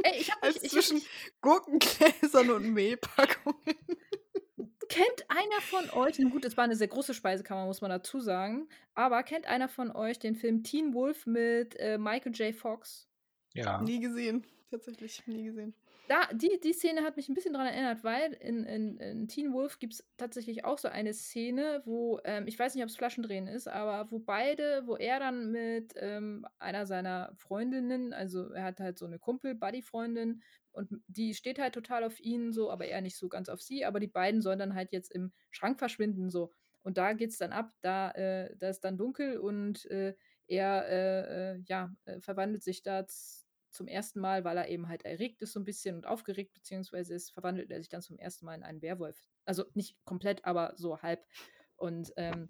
[laughs] Ey, ich habe als mich, ich hab zwischen mich, Gurkengläsern und Mehlpackungen. [laughs] Kennt einer von euch, nun gut, es war eine sehr große Speisekammer, muss man dazu sagen, aber kennt einer von euch den Film Teen Wolf mit äh, Michael J. Fox? Ja. Nie gesehen. tatsächlich nie gesehen. Da, die, die Szene hat mich ein bisschen daran erinnert, weil in, in, in Teen Wolf gibt es tatsächlich auch so eine Szene, wo, ähm, ich weiß nicht, ob es Flaschendrehen ist, aber wo beide, wo er dann mit ähm, einer seiner Freundinnen, also er hat halt so eine Kumpel-Buddy-Freundin und die steht halt total auf ihn so, aber er nicht so ganz auf sie, aber die beiden sollen dann halt jetzt im Schrank verschwinden so. Und da geht es dann ab, da, äh, da ist dann dunkel und äh, er äh, äh ja, äh, verwandelt sich da zum ersten Mal, weil er eben halt erregt ist so ein bisschen und aufgeregt, beziehungsweise ist, verwandelt er sich dann zum ersten Mal in einen Werwolf. Also nicht komplett, aber so halb. Und ähm,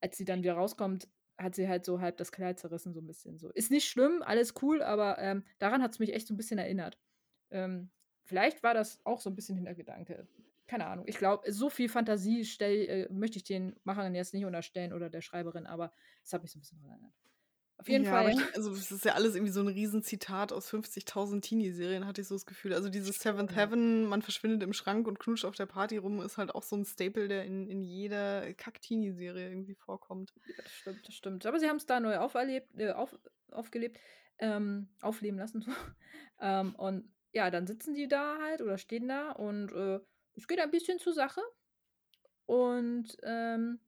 als sie dann wieder rauskommt, hat sie halt so halb das Kleid zerrissen, so ein bisschen so. Ist nicht schlimm, alles cool, aber ähm, daran hat es mich echt so ein bisschen erinnert. Ähm, vielleicht war das auch so ein bisschen Hintergedanke. Keine Ahnung. Ich glaube, so viel Fantasie stell, äh, möchte ich den Machern jetzt nicht unterstellen oder der Schreiberin, aber das hat mich so ein bisschen erinnert. Auf jeden ja, Fall. Ich, also es ist ja alles irgendwie so ein Riesenzitat aus 50.000 Teenie-Serien, hatte ich so das Gefühl. Also dieses Seventh Heaven, man verschwindet im Schrank und knutscht auf der Party rum, ist halt auch so ein Staple, der in, in jeder Kack-Teenie-Serie irgendwie vorkommt. Ja, das stimmt, das stimmt. Aber sie haben es da neu auferlebt, äh, auf, aufgelebt, ähm, aufleben lassen. [laughs] ähm, und ja, dann sitzen die da halt oder stehen da und äh, es geht ein bisschen zur Sache. Und ähm,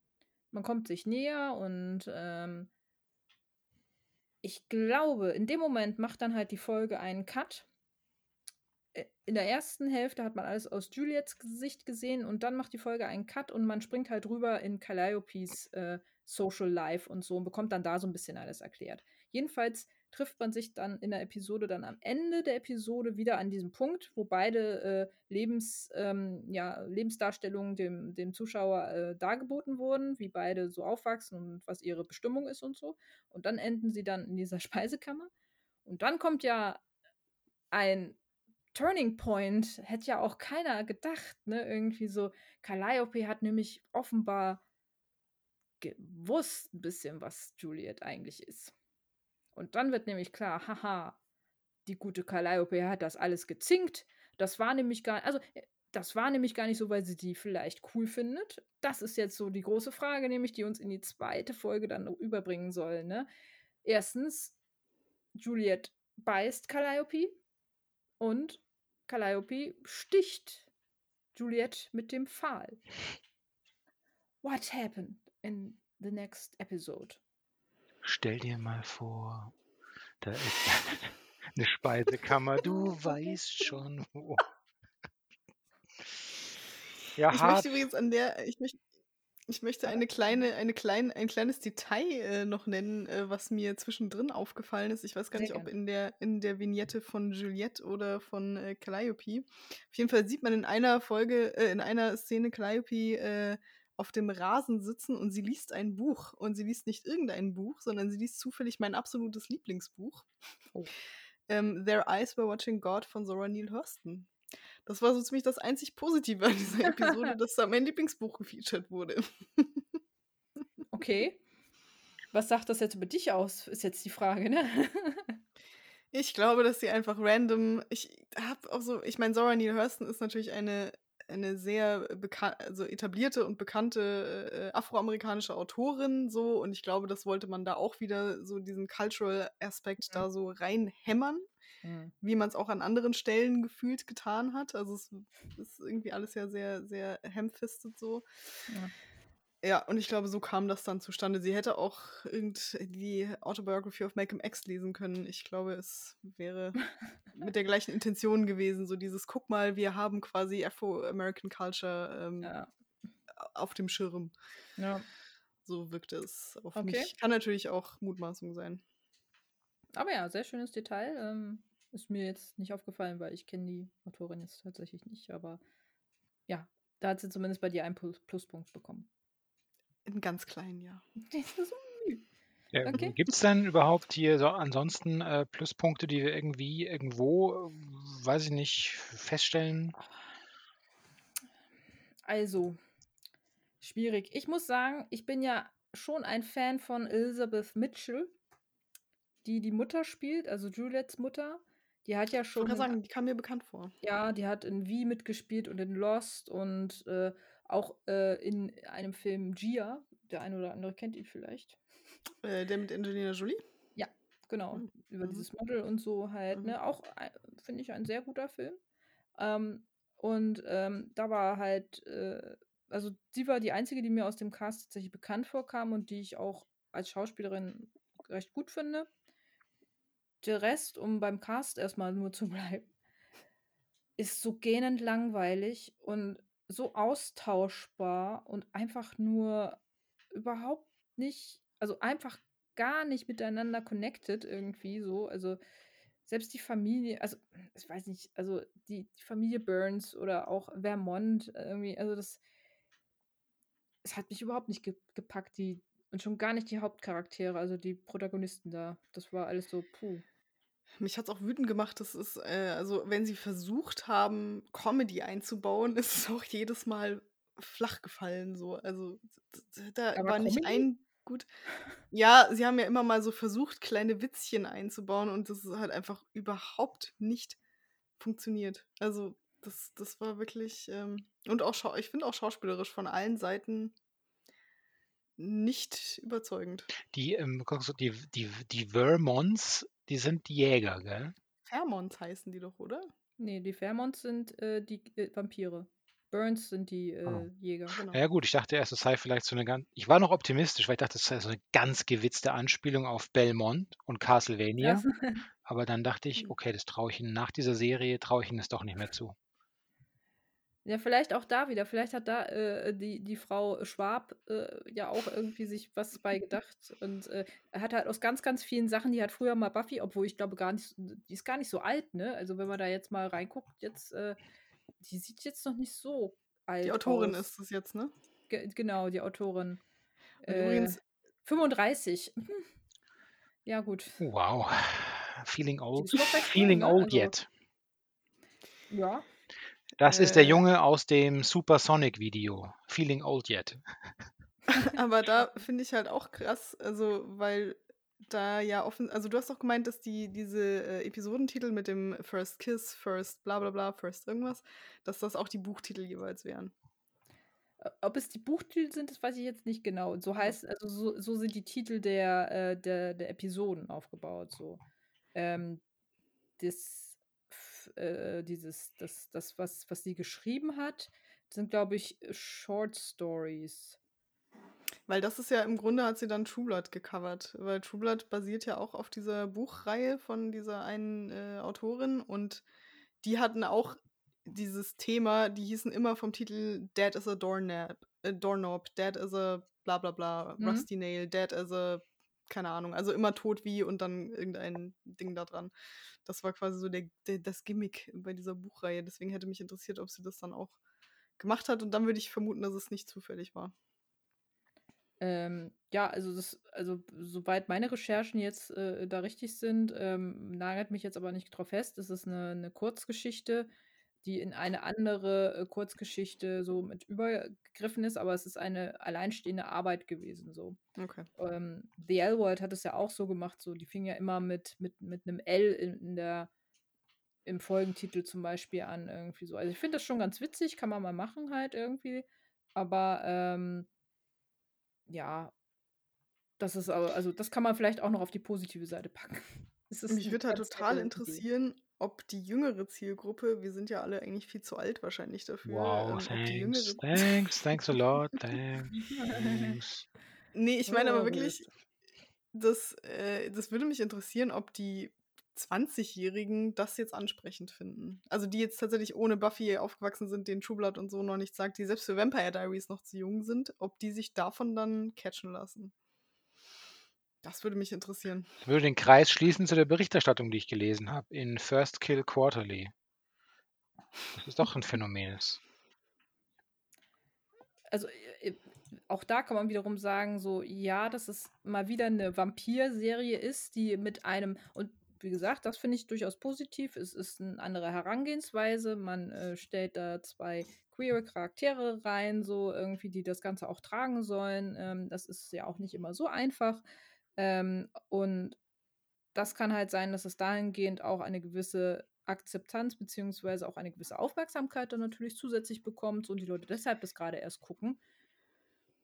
man kommt sich näher und ähm, ich glaube, in dem Moment macht dann halt die Folge einen Cut. Äh, in der ersten Hälfte hat man alles aus Juliets Gesicht gesehen und dann macht die Folge einen Cut und man springt halt rüber in Calliopes äh, Social Life und so und bekommt dann da so ein bisschen alles erklärt. Jedenfalls trifft man sich dann in der Episode dann am Ende der Episode wieder an diesem Punkt, wo beide äh, Lebens, ähm, ja, Lebensdarstellungen dem, dem Zuschauer äh, dargeboten wurden, wie beide so aufwachsen und was ihre Bestimmung ist und so. Und dann enden sie dann in dieser [laughs] Speisekammer. Und dann kommt ja ein Turning Point, hätte ja auch keiner gedacht, ne? Irgendwie so, Calliope hat nämlich offenbar gewusst ein bisschen, was Juliet eigentlich ist. Und dann wird nämlich klar, haha, die gute Calliope hat das alles gezinkt. Das war nämlich gar, also äh, das war nämlich gar nicht so, weil sie die vielleicht cool findet. Das ist jetzt so die große Frage, nämlich die uns in die zweite Folge dann überbringen soll. Ne? Erstens, Juliet beißt Calliope und Calliope sticht Juliet mit dem Pfahl. What happened in the next episode? Stell dir mal vor, da ist [laughs] eine Speisekammer, du weißt schon wo. Ja, ich hart. möchte übrigens an der, ich möchte, ich möchte eine kleine, eine klein, ein kleines Detail äh, noch nennen, äh, was mir zwischendrin aufgefallen ist. Ich weiß gar Sehr nicht, ob in der, in der Vignette von Juliette oder von äh, Calliope. Auf jeden Fall sieht man in einer Folge, äh, in einer Szene Calliope äh, auf dem Rasen sitzen und sie liest ein Buch. Und sie liest nicht irgendein Buch, sondern sie liest zufällig mein absolutes Lieblingsbuch. Oh. ähm, Their Eyes Were Watching God von Zora Neale Hurston. Das war so ziemlich das einzig Positive an dieser [laughs] Episode, dass da mein Lieblingsbuch gefeatured wurde. [laughs] okay. Was sagt das jetzt über dich aus, ist jetzt die Frage, ne? ich glaube, dass sie einfach random. Ich habe auch so, ich meine, Zora Neale Hurston ist natürlich eine eine sehr also etablierte und bekannte äh, afroamerikanische Autorin so und ich glaube, das wollte man da auch wieder so diesen Cultural Aspekt mhm. da so reinhämmern, mhm. wie man es auch an anderen Stellen gefühlt getan hat. Also es ist irgendwie alles ja sehr, sehr hemfistet so. Ja. Ja, und ich glaube, so kam das dann zustande. Sie hätte auch irgendwie Autobiography of Malcolm X lesen können. Ich glaube, es wäre mit der gleichen Intention gewesen. So dieses, guck mal, wir haben quasi Afro-American Culture ähm, ja. auf dem Schirm. Ja. So wirkte es auf okay. mich. Kann natürlich auch Mutmaßung sein. Aber ja, sehr schönes Detail. Ähm, ist mir jetzt nicht aufgefallen, weil ich kenne die Autorin jetzt tatsächlich nicht. Aber ja, da hat sie zumindest bei dir einen Pluspunkt bekommen. In ganz kleinen, ja. [laughs] Ja, okay. Gibt es denn überhaupt hier so ansonsten äh, Pluspunkte, die wir irgendwie irgendwo, weiß ich nicht, feststellen? Also, schwierig. Ich muss sagen, ich bin ja schon ein Fan von Elizabeth Mitchell, die die Mutter spielt, also Juliets Mutter. Die hat ja schon. Ich kann sagen, die kam mir bekannt vor. Ja, die hat in Wie mitgespielt und in Lost und äh, auch äh, in einem Film Gia, der eine oder andere kennt ihn vielleicht. Äh, der mit Angelina Jolie? Ja, genau. Mhm. Über dieses Model und so halt, Mhm. ne? Auch, ei finde ich, ein sehr guter Film. Ähm, und, ähm, da war halt, äh also, sie war die Einzige, die mir aus dem Cast tatsächlich bekannt vorkam und die ich auch als Schauspielerin recht gut finde. Der Rest, um beim Cast erst mal nur zu [laughs] bleiben ist so gähnend langweilig und so austauschbar und einfach nur überhaupt nicht also, einfach gar nicht miteinander connected irgendwie so. Also, selbst die Familie also, ich weiß nicht, also, die die Familie Burns oder auch Vermont irgendwie, also, das es hat mich überhaupt nicht ge gepackt, die und schon gar nicht die Hauptcharaktere, also, die Protagonisten da. Das war alles so, puh. Mich hat's auch wütend gemacht, das ist, äh also, wenn sie versucht haben, Comedy einzubauen, [laughs] ist es auch jedes Mal flach gefallen so. Also, da Aber war nicht ein gut ja, sie haben ja immer mal so versucht, kleine Witzchen einzubauen und das hat einfach überhaupt nicht funktioniert. Also, das das war wirklich, ähm und auch schau ich finde auch schauspielerisch von allen Seiten nicht überzeugend. Die, ähm, guckst du, die die die Vermonts, die sind die Jäger, gell? Vermonts heißen die doch, oder? Ne, die Vermonts sind, äh, die äh, Vampire. Burns sind die, Ah. äh, Jäger. Genau. Ja gut, ich dachte erst, es sei vielleicht so 'ne gan ich war noch optimistisch, weil ich dachte, es sei so 'ne ganz gewitzte Anspielung auf Belmont und Castlevania. Das [laughs] Aber dann dachte ich: Hm. „Okay, das traue ich ihnen nach dieser Serie traue ich ihnen das doch nicht mehr zu.“ Ja, vielleicht auch da wieder. Vielleicht hat da, äh, die die Frau Schwab, äh, ja auch irgendwie sich was bei gedacht und, äh, hat halt aus ganz, ganz vielen Sachen die hat früher mal Buffy obwohl ich glaube gar nicht die ist gar nicht so alt, ne? Also, wenn man da jetzt mal reinguckt jetzt, äh die sieht jetzt noch nicht so alt Die Autorin aus. ist es jetzt, ne? Ge genau, die Autorin. Und Äh, übrigens 35. Mhm. Ja gut. Wow. Feeling old feeling ne? old Also yet. Ja. Das ist der Äh Junge aus dem Supersonic-Video. Feeling old yet. [laughs] Aber da [laughs] finde ich halt auch krass, also, weil da ja offen also, du hast doch gemeint, dass die diese, äh, Episodentitel mit dem First Kiss, First bla bla bla, First irgendwas, dass das auch die Buchtitel jeweils wären. Äh, ob es die Buchtitel sind, das weiß ich jetzt nicht genau. So heißt also, so so sind die Titel der äh, der der Episoden aufgebaut so. Ähm, das äh, dieses das das, was was sie geschrieben hat, sind, glaube ich, Short Stories. Weil das ist ja im Grunde hat sie dann True Blood gecovert, weil True Blood basiert ja auch auf dieser Buchreihe von dieser einen, äh, Autorin und die hatten auch dieses Thema, die hießen immer vom Titel Dead as a Doornap äh, Doorknob, Dead as a bla bla bla, Mhm. Rusty Nail, Dead as a keine Ahnung, also immer tot wie und dann irgendein Ding da dran. Das war quasi so der der das Gimmick bei dieser Buchreihe. Deswegen hätte mich interessiert, ob sie das dann auch gemacht hat und dann würde ich vermuten, dass es nicht zufällig war. Ähm, ja, also das also, soweit meine Recherchen jetzt, äh, da richtig sind, ähm, nagelt mich jetzt aber nicht drauf fest. Es ist 'ne 'ne Kurzgeschichte, die in eine andere, äh, Kurzgeschichte so mit übergegriffen ist, aber es ist eine alleinstehende Arbeit gewesen so. Okay. Ähm, The L Word hat es ja auch so gemacht, so die fing ja immer mit mit mit 'nem L in in der im Folgentitel zum Beispiel an irgendwie so. Also, ich finde das schon ganz witzig, kann man mal machen halt irgendwie, aber, ähm ja das ist aber also, das kann man vielleicht auch noch auf die positive Seite packen. [laughs] Es ist Mich würde halt total Idee. interessieren, ob die jüngere Zielgruppe wir sind ja alle eigentlich viel zu alt wahrscheinlich dafür, Wow, ähm, ob die thanks. jüngere Thanks, thanks a lot, [laughs] thanks. Thanks. Ne, ich meine aber Oh, wirklich, das äh, das würde mich interessieren, ob die 20-Jährigen das jetzt ansprechend finden. Also, die jetzt tatsächlich ohne Buffy aufgewachsen sind, denen True Blood und so noch nichts sagt, die selbst für Vampire Diaries noch zu jung sind, ob die sich davon dann catchen lassen. Das würde mich interessieren. Ich würde den Kreis schließen zu der Berichterstattung, die ich gelesen habe in First Kill Quarterly. Dass es doch 'n [laughs] Phänomen ist. Also, äh, auch da kann man wiederum sagen, so, ja, dass es mal wieder 'ne Vampirserie ist, die mit einem und wie gesagt, das finde ich durchaus positiv. Es ist 'ne andere Herangehensweise. Man, äh, stellt da 2 queere Charaktere rein, so irgendwie, die das Ganze auch tragen sollen. Ähm, das ist ja auch nicht immer so einfach. Ähm, und das kann halt sein, dass es dahingehend auch eine gewisse Akzeptanz beziehungsweise auch eine gewisse Aufmerksamkeit dann natürlich zusätzlich bekommt und die Leute deshalb das grade erst gucken.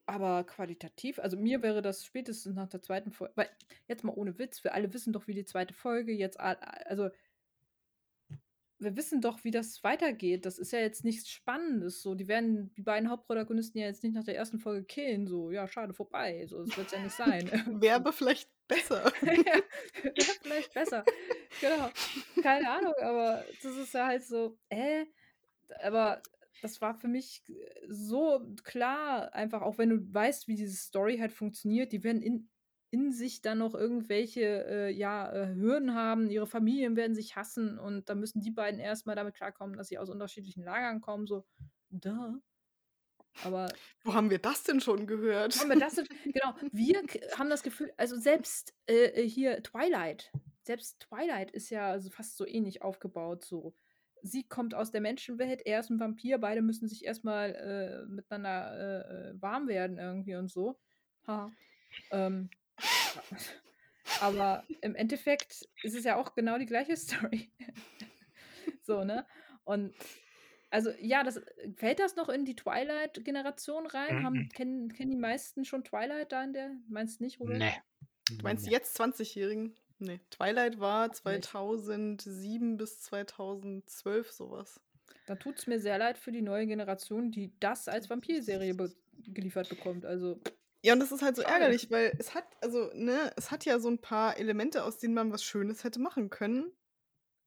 Aber qualitativ, also mir wäre das spätestens nach der zweiten Folge, weil jetzt mal ohne Witz, wir alle wissen doch, wie die zweite Folge jetzt, also wir wissen doch, wie das weitergeht. Das ist ja jetzt nichts Spannendes. So, die werden die beiden Hauptprotagonisten ja jetzt nicht nach der ersten Folge killen. So, ja, schade, vorbei. So, das wird ja nicht sein. [laughs] Wäre aber vielleicht besser. [laughs] ja, wäre vielleicht besser. Genau. Keine Ahnung, aber das ist ja halt so, äh, aber das war für mich so klar, einfach auch wenn du weißt, wie diese Story halt funktioniert, die werden in, in sich dann noch irgendwelche äh, ja, äh, Hürden haben, ihre Familien werden sich hassen und da müssen die beiden erstmal damit klarkommen, dass sie aus unterschiedlichen Lagern kommen, so, da. Aber. Wo haben wir das denn schon gehört? Haben wir das denn, genau, wir haben das Gefühl, also selbst äh, äh, hier Twilight, selbst Twilight ist ja also fast so ähnlich aufgebaut, so. Sie kommt aus der Menschenwelt, er ist ein Vampir, beide müssen sich erstmal äh, miteinander äh, äh, warm werden irgendwie und so. Ha. Ähm, aber im Endeffekt ist es ja auch genau die gleiche [laughs] Story. so, ne? Und also ja, das fällt das noch in die Twilight-Generation rein? Haben, Mhm. kennen, kennen die meisten schon Twilight da in der? Meinst du nicht, Rudolf? Nee. Du meinst die Nee. jetzt 20-Jährigen? Nee, Twilight war nicht. 2007 bis 2012 sowas. Da tut es mir sehr leid für die neue Generation, die das als Vampirserie be geliefert bekommt. Also, Ja, und das ist halt so Schade. ärgerlich, weil es hat, also, ne, es hat ja so ein paar Elemente, aus denen man was Schönes hätte machen können.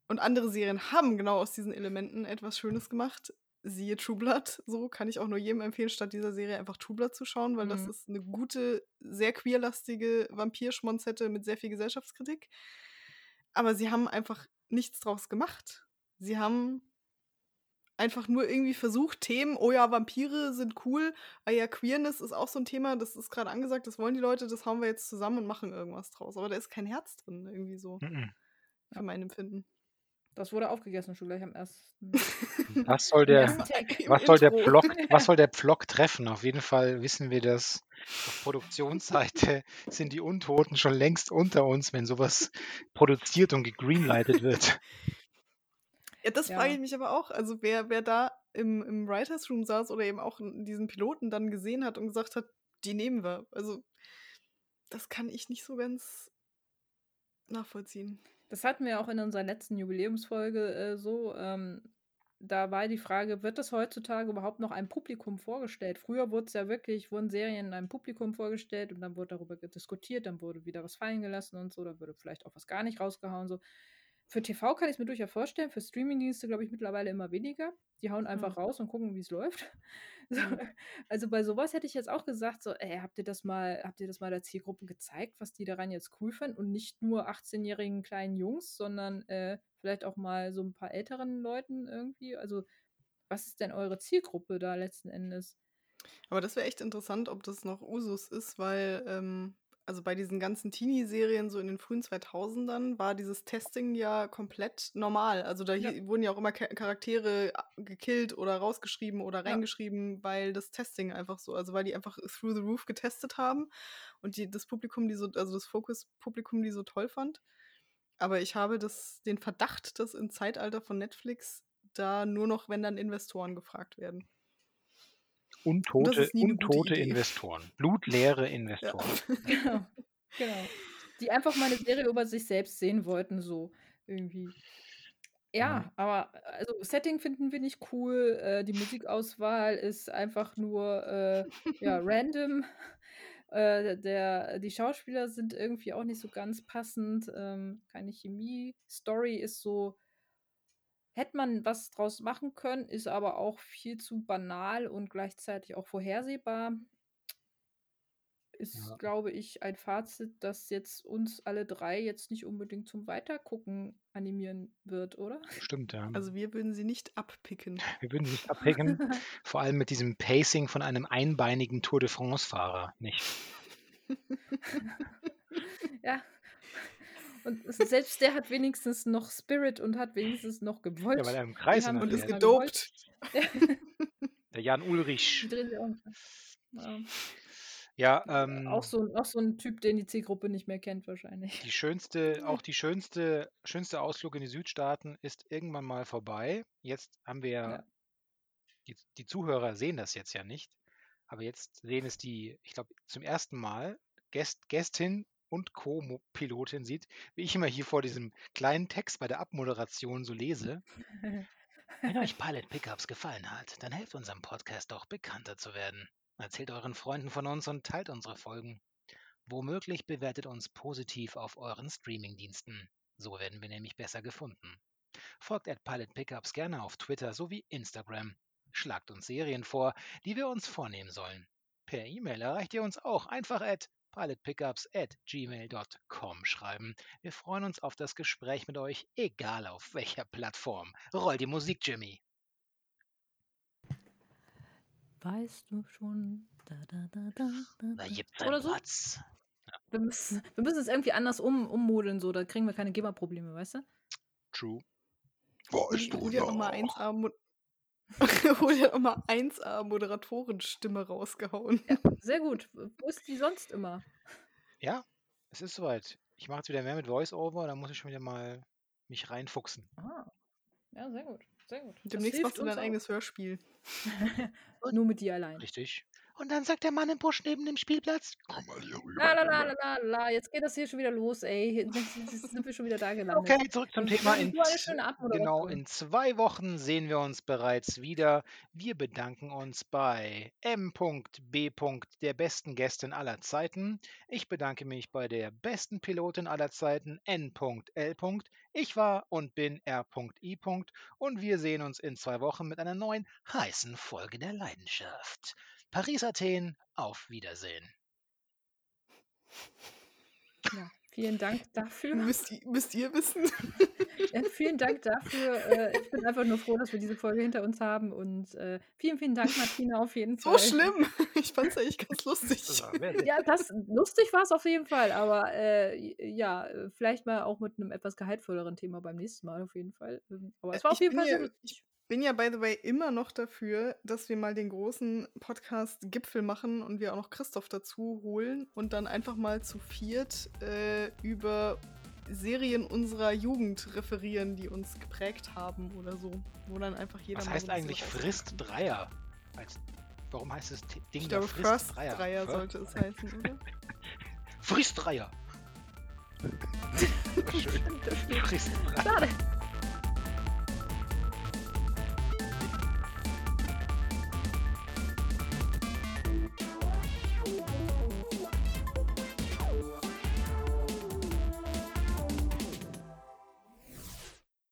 Und andere Serien haben genau aus diesen Elementen etwas Schönes gemacht. Siehe True Blood. So kann ich auch nur jedem empfehlen, statt dieser Serie einfach True Blood zu schauen, weil das Mhm. ist eine gute, sehr queerlastige Vampirschmonzette mit sehr viel Gesellschaftskritik. Aber sie haben einfach nichts draus gemacht. Sie haben einfach nur irgendwie versucht, Themen, oh ja, Vampire sind cool, ah ja, Queerness ist auch so ein Thema, das ist gerade angesagt, das wollen die Leute, das hauen wir jetzt zusammen und machen irgendwas draus. Aber da ist kein Herz drin, irgendwie so, Mhm. für mein Empfinden. Das wurde aufgegessen schon gleich am ersten. [laughs] Was soll der, [laughs] was soll der. Block, was [laughs] soll der Block treffen? Auf jeden Fall wissen wir das. Auf Produktionsseite sind die Untoten schon längst unter uns, wenn sowas produziert und gegreenlightet wird. Ja, das frage Ja. ich mich aber auch. Also wer, wer da im, im Writers Room saß oder eben auch diesen Piloten dann gesehen hat und gesagt hat, die nehmen wir. Also das kann ich nicht so ganz nachvollziehen. Das hatten wir auch in unserer letzten Jubiläumsfolge äh, so. Ähm, da war die Frage, wird das heutzutage überhaupt noch einem Publikum vorgestellt? Früher wurde es ja wirklich, wurden Serien einem Publikum vorgestellt und dann wurde darüber diskutiert, dann wurde wieder was fallen gelassen und so, dann wurde vielleicht auch was gar nicht rausgehauen. So. Für TV kann ich es mir durchaus vorstellen, für Streamingdienste glaube ich mittlerweile immer weniger. Die hauen einfach Hm. raus und gucken, wie es läuft. [laughs] So, Hm. also bei sowas hätte ich jetzt auch gesagt, so, ey, habt ihr das mal, habt ihr das mal der Zielgruppe gezeigt, was die daran jetzt cool fanden und nicht nur 18-jährigen kleinen Jungs, sondern äh, vielleicht auch mal so ein paar älteren Leuten irgendwie. Also, was ist denn eure Zielgruppe da letzten Endes? Aber das wäre echt interessant, ob das noch Usus ist, weil, ähm, also bei diesen ganzen Teenie-Serien so in den frühen 2000ern war dieses Testing ja komplett normal. Also da Ja. wurden ja auch immer Cha- Charaktere a- gekillt oder rausgeschrieben oder Ja. reingeschrieben, weil das Testing einfach so, also weil die einfach through the roof getestet haben und die, das Publikum, die so, also das Focus-Publikum, die so toll fand. Aber ich habe das, den Verdacht, dass im Zeitalter von Netflix da nur noch, wenn dann Investoren gefragt werden. Untote, untote. Investoren. Blutleere Ja. Investoren. [laughs] Genau. genau. Die einfach mal eine Serie über sich selbst sehen wollten, so irgendwie. Ja, Ja. aber also Setting finden wir nicht cool. Äh, die Musikauswahl ist einfach nur äh, ja, [laughs] random. Äh, der, die Schauspieler sind irgendwie auch nicht so ganz passend. Ähm, keine Chemie. Story ist so, hätte man was draus machen können, ist aber auch viel zu banal und gleichzeitig auch vorhersehbar. Ist, Ja. glaube ich, ein Fazit, das jetzt uns alle drei jetzt nicht unbedingt zum Weitergucken animieren wird, oder? Stimmt, ja. [laughs] Also wir würden sie nicht abpicken. Wir würden nicht abhängen, [laughs] vor allem mit diesem Pacing von einem einbeinigen Tour de France-Fahrer, nicht? [laughs] ja. Und selbst der hat wenigstens noch Spirit und hat wenigstens noch gewollt. Ja, weil er im Kreis haben Und ist gedopt. [laughs] Der Jan Ulrich. auch. Ja. Auch, ähm, so, auch so ein Typ, den die Zielgruppe nicht mehr kennt, wahrscheinlich. die schönste, [laughs] auch die schönste, schönste Ausflug in die Südstaaten ist irgendwann mal vorbei. Jetzt haben wir ja, Ja. die, die Zuhörer sehen das jetzt ja nicht, Aber jetzt sehen es die, ich glaube, zum ersten Mal Gäst, Gästin und Co-Pilotin sieht, wie ich immer hier vor diesem kleinen Text bei der Abmoderation so lese. Wenn euch [laughs] Pilot Pickups gefallen hat, dann helft unserem Podcast doch bekannter zu werden. Erzählt euren Freunden von uns und teilt unsere Folgen. Womöglich bewertet uns positiv auf euren Streamingdiensten. So werden wir nämlich besser gefunden. Folgt at Pilot Pickups gerne auf Twitter sowie Instagram. Schlagt uns Serien vor, die wir uns vornehmen sollen. Per E-Mail erreicht ihr uns auch einfach at pilotpickups at gmail.com schreiben. Wir freuen uns auf das Gespräch mit euch, egal auf welcher Plattform. Roll die Musik, Jimmy. Weißt du schon? Da, da, da, da, da, Da gibt's Oder so? Platz. Wir müssen, wir müssen es irgendwie anders um, ummodeln, so, da kriegen wir keine GEMA-Probleme, weißt du? True. Hol hol dir nochmal 1A, Mo [laughs] hol dir nochmal 1A Moderatorenstimme rausgehauen. Ja, sehr gut. Wo ist die sonst immer? Ja, es ist soweit. Ich mache jetzt wieder mehr mit Voice-Over, da muss ich schon wieder mal mich reinfuchsen. Ah. Ja, sehr gut. Sehr gut. Demnächst machst du dein auch. eigenes Hörspiel. [laughs] Nur mit dir allein. Richtig. Und dann sagt der Mann im Busch neben dem Spielplatz, komm mal hier rüber. La, la, la, la, la, la. Jetzt geht das hier schon wieder los, ey. [laughs] Jetzt sind wir schon wieder da gelandet. Okay, zurück zum Thema. [laughs] In, genau, in zwei Wochen sehen wir uns bereits wieder. Wir bedanken uns bei M.B. der besten Gästin aller Zeiten. Ich bedanke mich bei der besten Pilotin aller Zeiten, N.L. Ich war und bin R.I. Und wir sehen uns in zwei Wochen mit einer neuen heißen Folge der Leidenschaft. Paris, Athen, auf Wiedersehen. Ja, vielen Dank dafür. Müsst, ihr- müsst ihr wissen. [laughs] Ja, vielen Dank dafür. Äh, ich bin einfach nur froh, dass wir diese Folge hinter uns haben. Und äh, vielen, vielen Dank, Martina, auf jeden So Fall. schlimm. [laughs] Ich fand's eigentlich ganz lustig. Ja, das lustig war es auf jeden Fall, aber äh, ja, äh, vielleicht mal auch mit einem etwas gehaltvolleren Thema beim nächsten Mal auf jeden Fall. Ähm, Aber es Äh, war ich auf jeden Fall ja- sehr lustig. Bin ja, by the way, immer noch dafür, dass wir mal den großen Podcast-Gipfel machen und wir auch noch Christoph dazu holen und dann einfach mal zu viert äh, über Serien unserer Jugend referieren, die uns geprägt haben oder so. Wo dann einfach jeder Was mal heißt eigentlich Frist. Dreier? Als, warum heißt das Ding Ich glaube, Frist First Dreier? Dreier sollte es heißen, oder? [laughs] Frist Dreier. [laughs] Schön. Frist Dreier. Schade.